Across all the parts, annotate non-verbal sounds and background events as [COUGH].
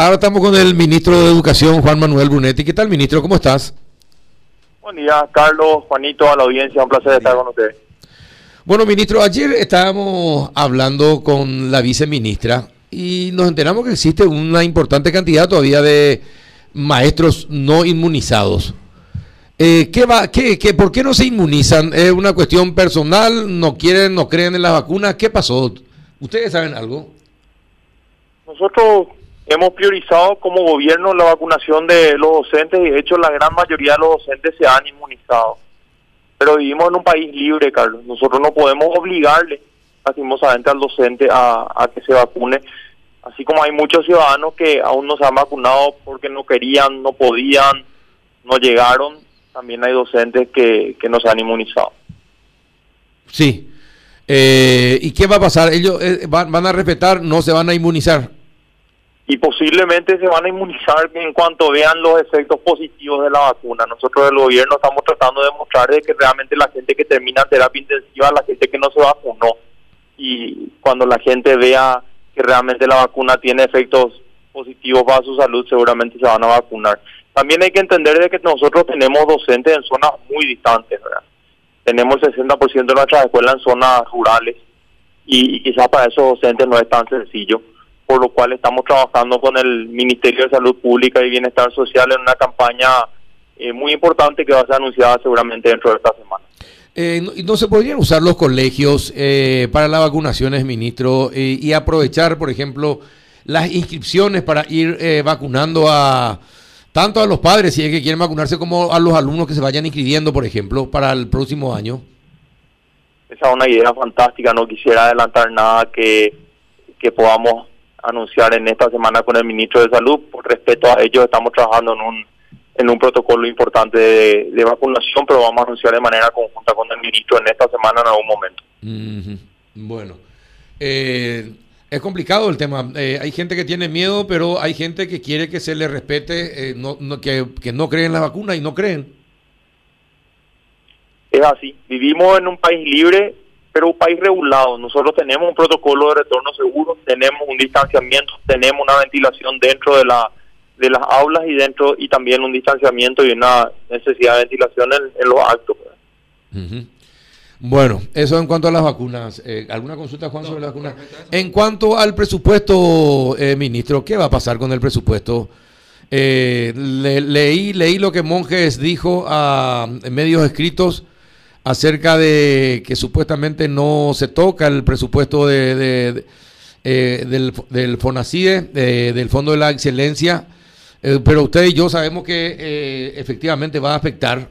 Ahora estamos con el ministro de Educación, Juan Manuel Brunetti. ¿Qué tal, ministro? ¿Cómo estás? Buen día, Carlos, Juanito, a la audiencia. Un placer estar con ustedes. Bueno, ministro, ayer estábamos hablando con la viceministra y nos enteramos que existe una importante cantidad todavía de maestros no inmunizados. Eh, ¿qué va, qué, qué, ¿Por qué no se inmunizan? ¿Es una cuestión personal? ¿No quieren, no creen en las vacunas? ¿Qué pasó? ¿Ustedes saben algo? Nosotros hemos priorizado como gobierno la vacunación de los docentes y de hecho la gran mayoría de los docentes se han inmunizado pero vivimos en un país libre, Carlos. Nosotros no podemos obligarle, lastimosamente, al docente a, que se vacune. Así como hay muchos ciudadanos que aún no se han vacunado porque no querían, no podían, no llegaron, también hay docentes que, que no se han inmunizado. Sí. Eh, ¿Y qué va a pasar? ¿Ellos eh, van, van a respetar, no se van a inmunizar? Y posiblemente se van a inmunizar en cuanto vean los efectos positivos de la vacuna. Nosotros del gobierno estamos tratando de demostrar de que realmente la gente que termina terapia intensiva, la gente que no se vacunó, y cuando la gente vea que realmente la vacuna tiene efectos positivos para su salud, seguramente se van a vacunar. También hay que entender de que nosotros tenemos docentes en zonas muy distantes. Tenemos el 60% de nuestras escuelas en zonas rurales y quizás para esos docentes no es tan sencillo por lo cual estamos trabajando con el Ministerio de Salud Pública y Bienestar Social en una campaña eh, muy importante que va a ser anunciada seguramente dentro de esta semana. Eh, no, se podrían usar los colegios eh, para las vacunaciones, ministro, y aprovechar, por ejemplo, las inscripciones para ir vacunando a tanto a los padres, si es que quieren vacunarse, como a los alumnos que se vayan inscribiendo, por ejemplo, para el próximo año? Esa es una idea fantástica, no quisiera adelantar nada que, que podamos anunciar en esta semana con el ministro de Salud. Por respeto a ellos, estamos trabajando en un, en un protocolo importante de, vacunación, pero vamos a anunciar de manera conjunta con el ministro en esta semana en algún momento. Bueno, eh, es complicado el tema. Eh, hay gente que tiene miedo, pero hay gente que quiere que se le respete, eh, no, no, que, que no creen en la vacuna y no creen. Es así. Vivimos en un país libre pero un país regulado. Nosotros tenemos un protocolo de retorno seguro, tenemos un distanciamiento, tenemos una ventilación dentro de la de las aulas y dentro y también un distanciamiento y una necesidad de ventilación en, los actos. Bueno, eso en cuanto a las vacunas. Eh, ¿Alguna consulta, Juan, sobre las vacunas? En cuanto al presupuesto, eh, ministro, ¿qué va a pasar con el presupuesto? Eh, leí, leí lo que Monjes dijo a medios escritos acerca de que supuestamente no se toca el presupuesto de, eh, del, del FONACIDE, del Fondo de la Excelencia, eh, pero usted y yo sabemos que eh, efectivamente va a afectar.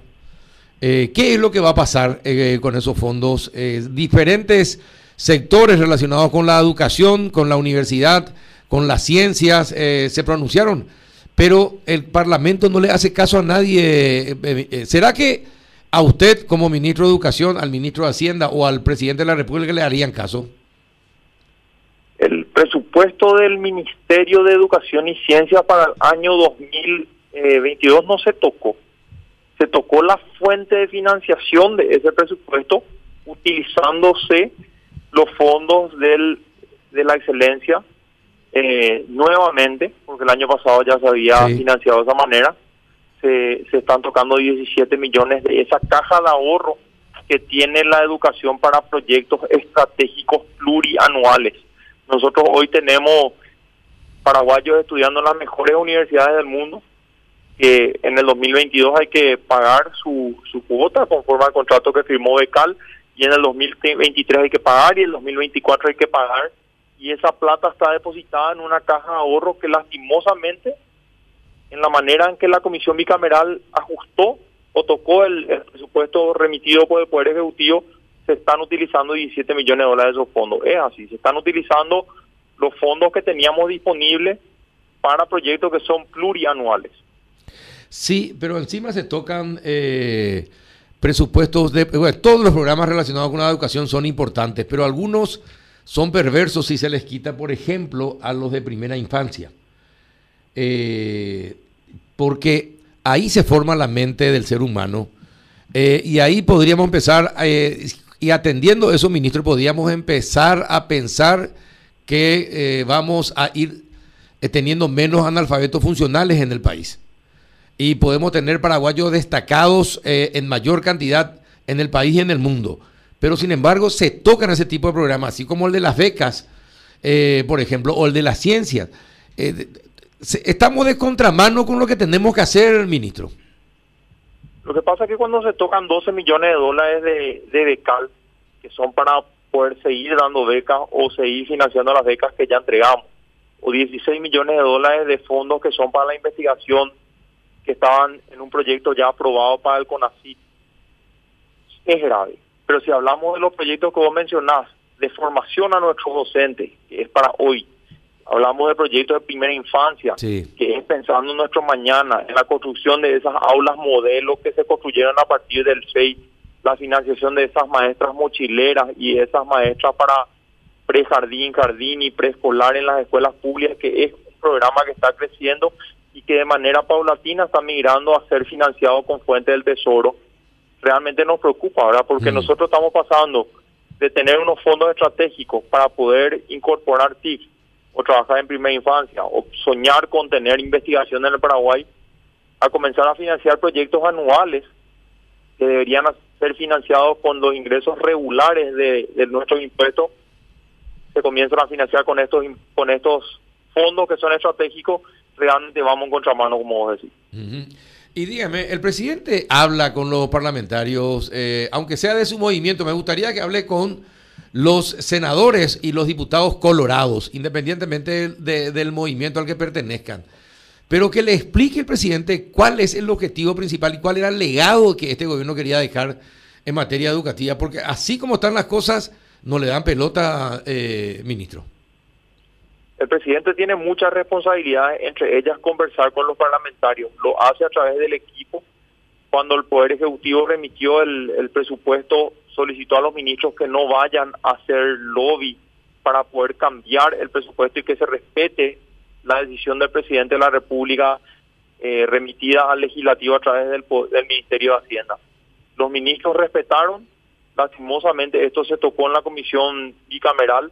¿Qué es lo que va a pasar con esos fondos? diferentes sectores relacionados con la educación, con la universidad, con las ciencias, se pronunciaron, pero el Parlamento no le hace caso a nadie. ¿Será que a usted como ministro de Educación, al ministro de Hacienda o al presidente de la República le harían caso? El presupuesto del Ministerio de Educación y Ciencia para el año 2022 no se tocó. Se tocó la fuente de financiación de ese presupuesto utilizándose los fondos del, de la excelencia eh, nuevamente, porque el año pasado ya se había financiado de esa manera se, están tocando 17 millones de esa caja de ahorro que tiene la educación para proyectos estratégicos plurianuales. Nosotros hoy tenemos paraguayos estudiando en las mejores universidades del mundo, que en el 2022 hay que pagar su, su cuota conforme al contrato que firmó Becal, y en el 2023 hay que pagar y en el 2024 hay que pagar, y esa plata está depositada en una caja de ahorro que lastimosamente en la manera en que la Comisión Bicameral ajustó o tocó el, presupuesto remitido por el Poder Ejecutivo, se están utilizando 17 millones de dólares de esos fondos. Es así, se están utilizando los fondos que teníamos disponibles para proyectos que son plurianuales. Sí, pero encima se tocan eh, presupuestos de... todos los programas relacionados con la educación son importantes, pero algunos son perversos si se les quita, por ejemplo, a los de primera infancia. Eh, porque ahí se forma la mente del ser humano eh, y ahí podríamos empezar, eh, y atendiendo eso, ministro, podríamos empezar a pensar que vamos a ir eh, teniendo menos analfabetos funcionales en el país. Y podemos tener paraguayos destacados eh, en mayor cantidad en el país y en el mundo. Pero sin embargo, se tocan ese tipo de programas, así como el de las becas, eh, por ejemplo, o el de las ciencias. Estamos de contramano con lo que tenemos que hacer, ministro. Lo que pasa es que cuando se tocan 12 millones de dólares de, de becal, que son para poder seguir dando becas o seguir financiando las becas que ya entregamos, o 16 millones de dólares de fondos que son para la investigación que estaban en un proyecto ya aprobado para el CONACYT, es grave. Pero si hablamos de los proyectos que vos mencionás, de formación a nuestros docentes, que es para hoy, hablamos de proyectos de primera infancia, que es pensando en nuestro mañana, en la construcción de esas aulas modelos que se construyeron a partir del 6, la financiación de esas maestras mochileras y esas maestras para prejardín, jardín y preescolar en las escuelas públicas, que es un programa que está creciendo y que de manera paulatina está migrando a ser financiado con fuente del tesoro. Realmente nos preocupa, ¿verdad? Porque mm. nosotros estamos pasando de tener unos fondos estratégicos para poder incorporar TICs o trabajar en primera infancia o soñar con tener investigación en el Paraguay a comenzar a financiar proyectos anuales que deberían ser financiados con los ingresos regulares de, nuestros impuestos se comienzan a financiar con estos con estos fondos que son estratégicos, realmente vamos en contramano, como vos decís. Y dígame, el presidente habla con los parlamentarios, eh, aunque sea de su movimiento, me gustaría que hable con los senadores y los diputados colorados, independientemente del movimiento al que pertenezcan. Pero que le explique el presidente cuál es el objetivo principal y cuál era el legado que este gobierno quería dejar en materia educativa, porque así como están las cosas, no le dan pelota, eh, ministro. El presidente tiene muchas responsabilidades, entre ellas conversar con los parlamentarios. Lo hace a través del equipo. Cuando el Poder Ejecutivo remitió el, presupuesto, solicitó a los ministros que no vayan a hacer lobby para poder cambiar el presupuesto y que se respete la decisión del presidente de la República eh, remitida al legislativo a través del, Ministerio de Hacienda. Los ministros respetaron Lastimosamente esto se tocó en la comisión bicameral.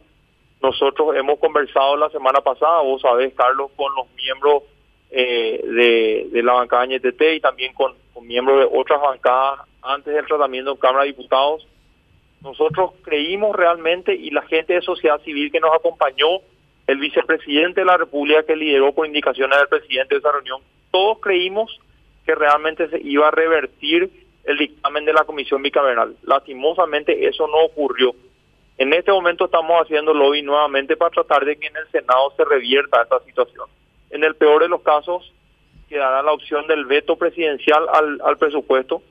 Nosotros hemos conversado la semana pasada, vos sabés, Carlos, con los miembros eh, de, la bancada NTT y también con, miembros de otras bancadas antes del tratamiento en Cámara de Diputados. Nosotros creímos realmente y la gente de sociedad civil que nos acompañó, el vicepresidente de la República que lideró por indicaciones del presidente de esa reunión, todos creímos que realmente se iba a revertir el dictamen de la comisión bicameral. Lastimosamente eso no ocurrió. En este momento estamos haciendo lobby nuevamente para tratar de que en el Senado se revierta esta situación. En el peor de los casos quedará la opción del veto presidencial al, al presupuesto,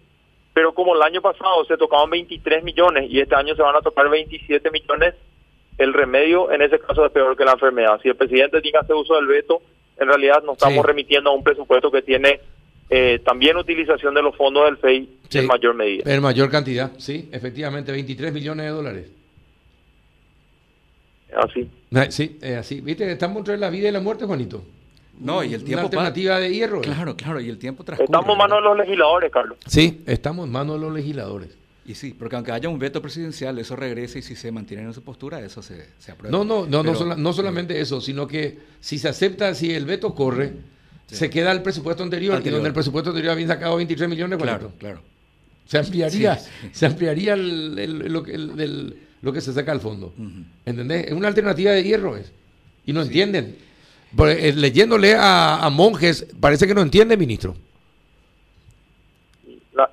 pero como el año pasado se tocaban 23 millones y este año se van a tocar 27 millones, el remedio en ese caso es peor que la enfermedad. Si el presidente tiene que hacer uso del veto, en realidad nos estamos remitiendo a un presupuesto que tiene eh, también utilización de los fondos del FEI en mayor medida. En mayor cantidad, sí, efectivamente, 23 millones de dólares. Así. Ah, sí, así. ¿Viste? Estamos entre la vida y la muerte, Juanito. No, y el tiempo. Una alternativa de hierro. Claro, claro, y el tiempo transcurre. Estamos en manos de los legisladores, Carlos. Sí, estamos en manos de los legisladores. Y sí, porque aunque haya un veto presidencial, eso regresa y si se mantienen en su postura, eso se, se aprueba. No, no, no, no, no, solamente eso, sino que si se acepta, si el veto corre, se queda el presupuesto anterior, y donde el presupuesto anterior había sacado 23 millones. Claro, claro. Se ampliaría, se ampliaría lo, que se saca al fondo. ¿Entendés? Es una alternativa de hierro. Es. Y no entienden. Eh, leyéndole a, monjes, parece que no entiende, ministro.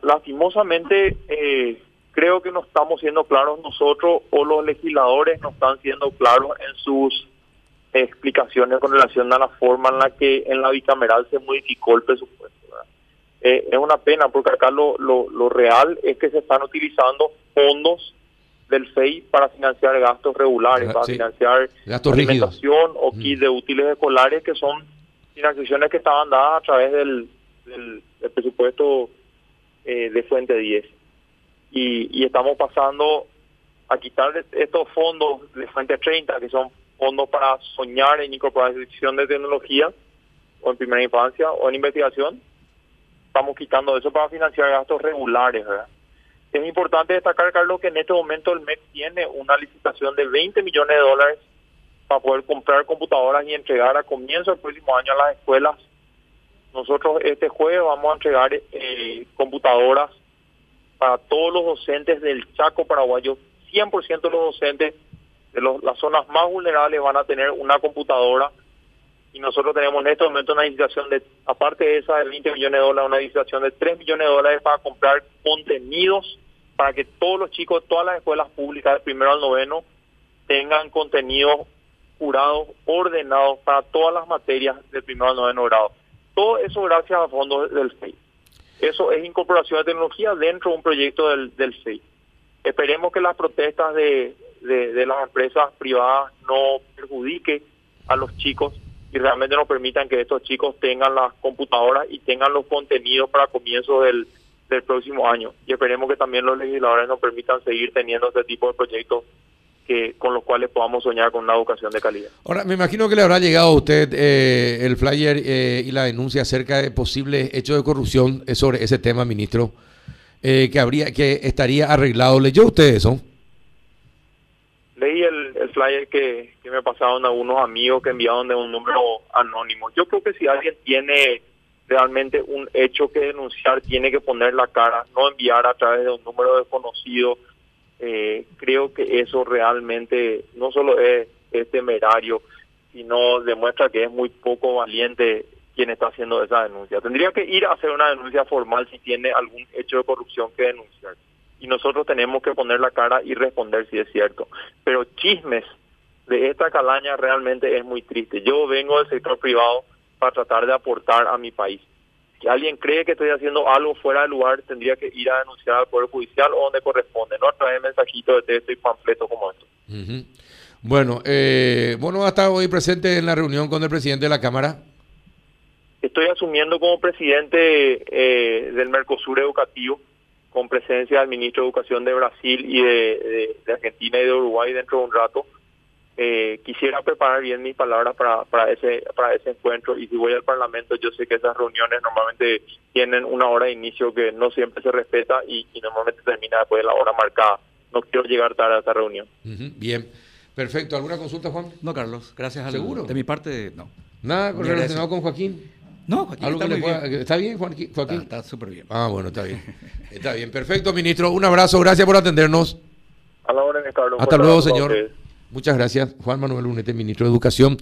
lastimosamente, eh, creo que no estamos siendo claros nosotros o los legisladores no están siendo claros en sus explicaciones con relación a la forma en la que en la bicameral se modificó el presupuesto. Eh, es una pena porque acá lo, lo, real es que se están utilizando fondos del FEI para financiar gastos regulares, para financiar gastos alimentación o kits de útiles escolares que son financiaciones que estaban dadas a través del, del, presupuesto eh, de Fuente 10. Y, y estamos pasando a quitar estos fondos de Fuente 30, que son fondos para soñar en incorporación de tecnología o en primera infancia o en investigación. Estamos quitando eso para financiar gastos regulares. Es importante destacar, Carlos, que en este momento el MEC tiene una licitación de 20 millones de dólares para poder comprar computadoras y entregar a comienzo del próximo año a las escuelas. Nosotros este jueves vamos a entregar eh, computadoras para todos los docentes del Chaco paraguayo. 100% de los docentes de las zonas más vulnerables van a tener una computadora y nosotros tenemos en este momento una licitación de, aparte de esa de 20 millones de dólares, una licitación de 3 millones de dólares para comprar contenidos para que todos los chicos, todas las escuelas públicas del primero al noveno tengan contenidos curados, ordenados para todas las materias del primero al noveno grado. Todo eso gracias a fondos del FEI. Eso es incorporación de tecnología dentro de un proyecto del, del. Esperemos que las protestas de, de, las empresas privadas no perjudiquen a los chicos y realmente nos permitan que estos chicos tengan las computadoras y tengan los contenidos para comienzo del, del próximo año. Y esperemos que también los legisladores nos permitan seguir teniendo este tipo de proyectos que con los cuales podamos soñar con una educación de calidad. Ahora, me imagino que le habrá llegado a usted eh, el flyer eh, y la denuncia acerca de posibles hechos de corrupción eh, sobre ese tema, ministro, que habría que estaría arreglado. ¿Leyó usted eso? Leí el, el flyer que, que me pasaron algunos amigos que enviaron de un número anónimo. Yo creo que si alguien tiene realmente un hecho que denunciar, tiene que poner la cara, no enviar a través de un número desconocido. Eh, creo que eso realmente no solo es, temerario, sino demuestra que es muy poco valiente quien está haciendo esa denuncia. Tendría que ir a hacer una denuncia formal si tiene algún hecho de corrupción que denunciar. Y nosotros tenemos que poner la cara y responder si es cierto. Pero chismes de esta calaña realmente es muy triste. Yo vengo del sector privado, para tratar de aportar a mi país. Si alguien cree que estoy haciendo algo fuera de lugar, tendría que ir a denunciar al Poder Judicial o donde corresponde, no a través de mensajitos de texto y panfletos como estos. Bueno, eh, bueno, hasta hoy presente en la reunión con el presidente de la Cámara. Estoy asumiendo como presidente eh, del Mercosur Educativo, con presencia del ministro de Educación de Brasil y de Argentina y de Uruguay dentro de un rato eh, quisiera preparar bien mis palabras para, para ese para ese encuentro y si voy al Parlamento yo sé que esas reuniones normalmente tienen una hora de inicio que no siempre se respeta y, normalmente termina después de la hora marcada. No quiero llegar tarde a esa reunión. bien, perfecto. ¿Alguna consulta, Juan? No, Carlos, gracias. Al, ¿Seguro? De mi parte, no. ¿Nada relacionado con Joaquín? No, Joaquín está, bien. ¿Está bien, Joaquín? Está súper bien. Ah, bueno, está bien. [LAUGHS] está bien, perfecto, ministro. Un abrazo, gracias por atendernos. A la hora de Hasta luego, señor. Muchas gracias, Juan Manuel Unete, ministro de Educación.